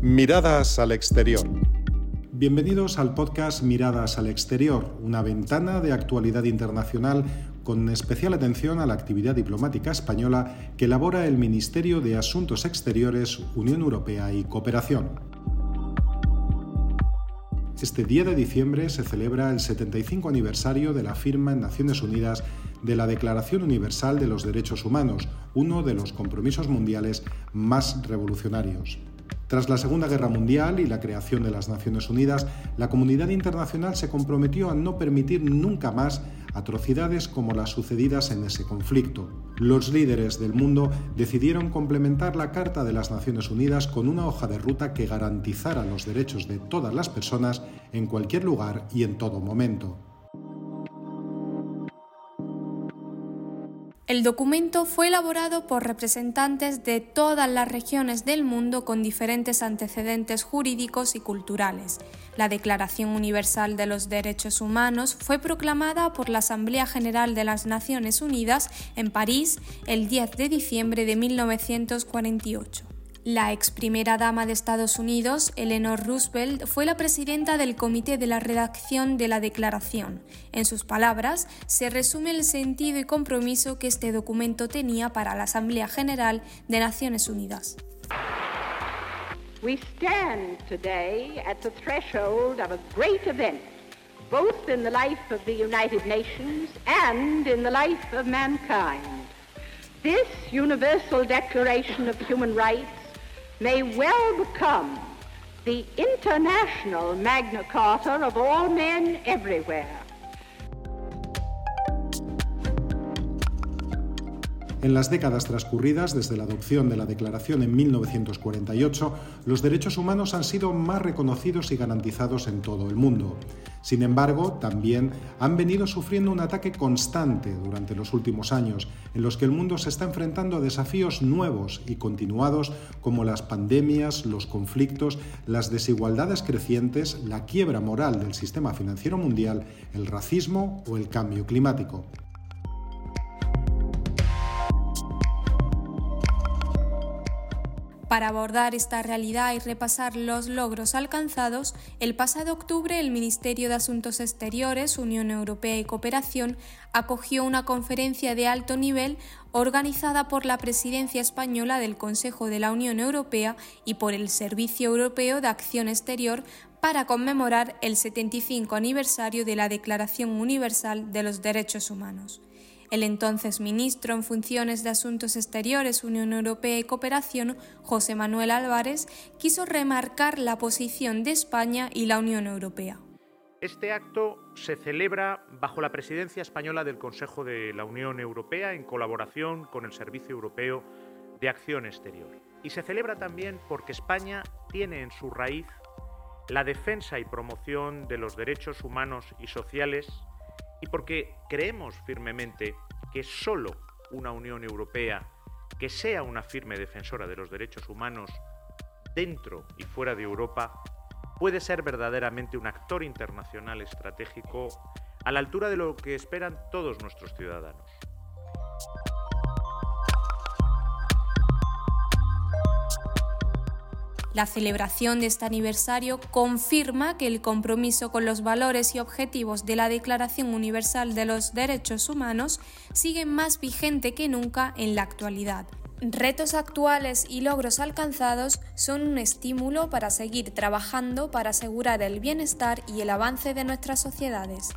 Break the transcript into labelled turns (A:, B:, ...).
A: Miradas al exterior.
B: Bienvenidos al podcast Miradas al exterior, una ventana de actualidad internacional con especial atención a la actividad diplomática española que elabora el Ministerio de Asuntos Exteriores, Unión Europea y Cooperación. Este día de diciembre se celebra el 75 aniversario de la firma en Naciones Unidas de la Declaración Universal de los Derechos Humanos, uno de los compromisos mundiales más revolucionarios. Tras la Segunda Guerra Mundial y la creación de las Naciones Unidas, la comunidad internacional se comprometió a no permitir nunca más atrocidades como las sucedidas en ese conflicto. Los líderes del mundo decidieron complementar la Carta de las Naciones Unidas con una hoja de ruta que garantizara los derechos de todas las personas en cualquier lugar y en todo momento.
C: El documento fue elaborado por representantes de todas las regiones del mundo con diferentes antecedentes jurídicos y culturales. La Declaración Universal de los Derechos Humanos fue proclamada por la Asamblea General de las Naciones Unidas en París el 10 de diciembre de 1948. La ex primera dama de Estados Unidos, Eleanor Roosevelt, fue la presidenta del comité de la redacción de la declaración. En sus palabras, se resume el sentido y compromiso que este documento tenía para la Asamblea General de Naciones Unidas.
D: We stand today at the threshold of a great event, both in the life of the United Nations and in the life of mankind. This Universal Declaration of Human Rights may well become the international Magna Carta of all men everywhere.
B: En las décadas transcurridas desde la adopción de la Declaración en 1948, los derechos humanos han sido más reconocidos y garantizados en todo el mundo. Sin embargo, también han venido sufriendo un ataque constante durante los últimos años, en los que el mundo se está enfrentando a desafíos nuevos y continuados como las pandemias, los conflictos, las desigualdades crecientes, la quiebra moral del sistema financiero mundial, el racismo o el cambio climático.
C: Para abordar esta realidad y repasar los logros alcanzados, el pasado octubre el Ministerio de Asuntos Exteriores, Unión Europea y Cooperación acogió una conferencia de alto nivel organizada por la Presidencia Española del Consejo de la Unión Europea y por el Servicio Europeo de Acción Exterior para conmemorar el 75 aniversario de la Declaración Universal de los Derechos Humanos. El entonces ministro en funciones de Asuntos Exteriores, Unión Europea y Cooperación, José Manuel Álvarez, quiso remarcar la posición de España y la Unión Europea.
E: Este acto se celebra bajo la presidencia española del Consejo de la Unión Europea en colaboración con el Servicio Europeo de Acción Exterior. Y se celebra también porque España tiene en su raíz la defensa y promoción de los derechos humanos y sociales y porque creemos firmemente que solo una Unión Europea que sea una firme defensora de los derechos humanos dentro y fuera de Europa puede ser verdaderamente un actor internacional estratégico a la altura de lo que esperan todos nuestros ciudadanos.
C: La celebración de este aniversario confirma que el compromiso con los valores y objetivos de la Declaración Universal de los Derechos Humanos sigue más vigente que nunca en la actualidad. Retos actuales y logros alcanzados son un estímulo para seguir trabajando para asegurar el bienestar y el avance de nuestras sociedades.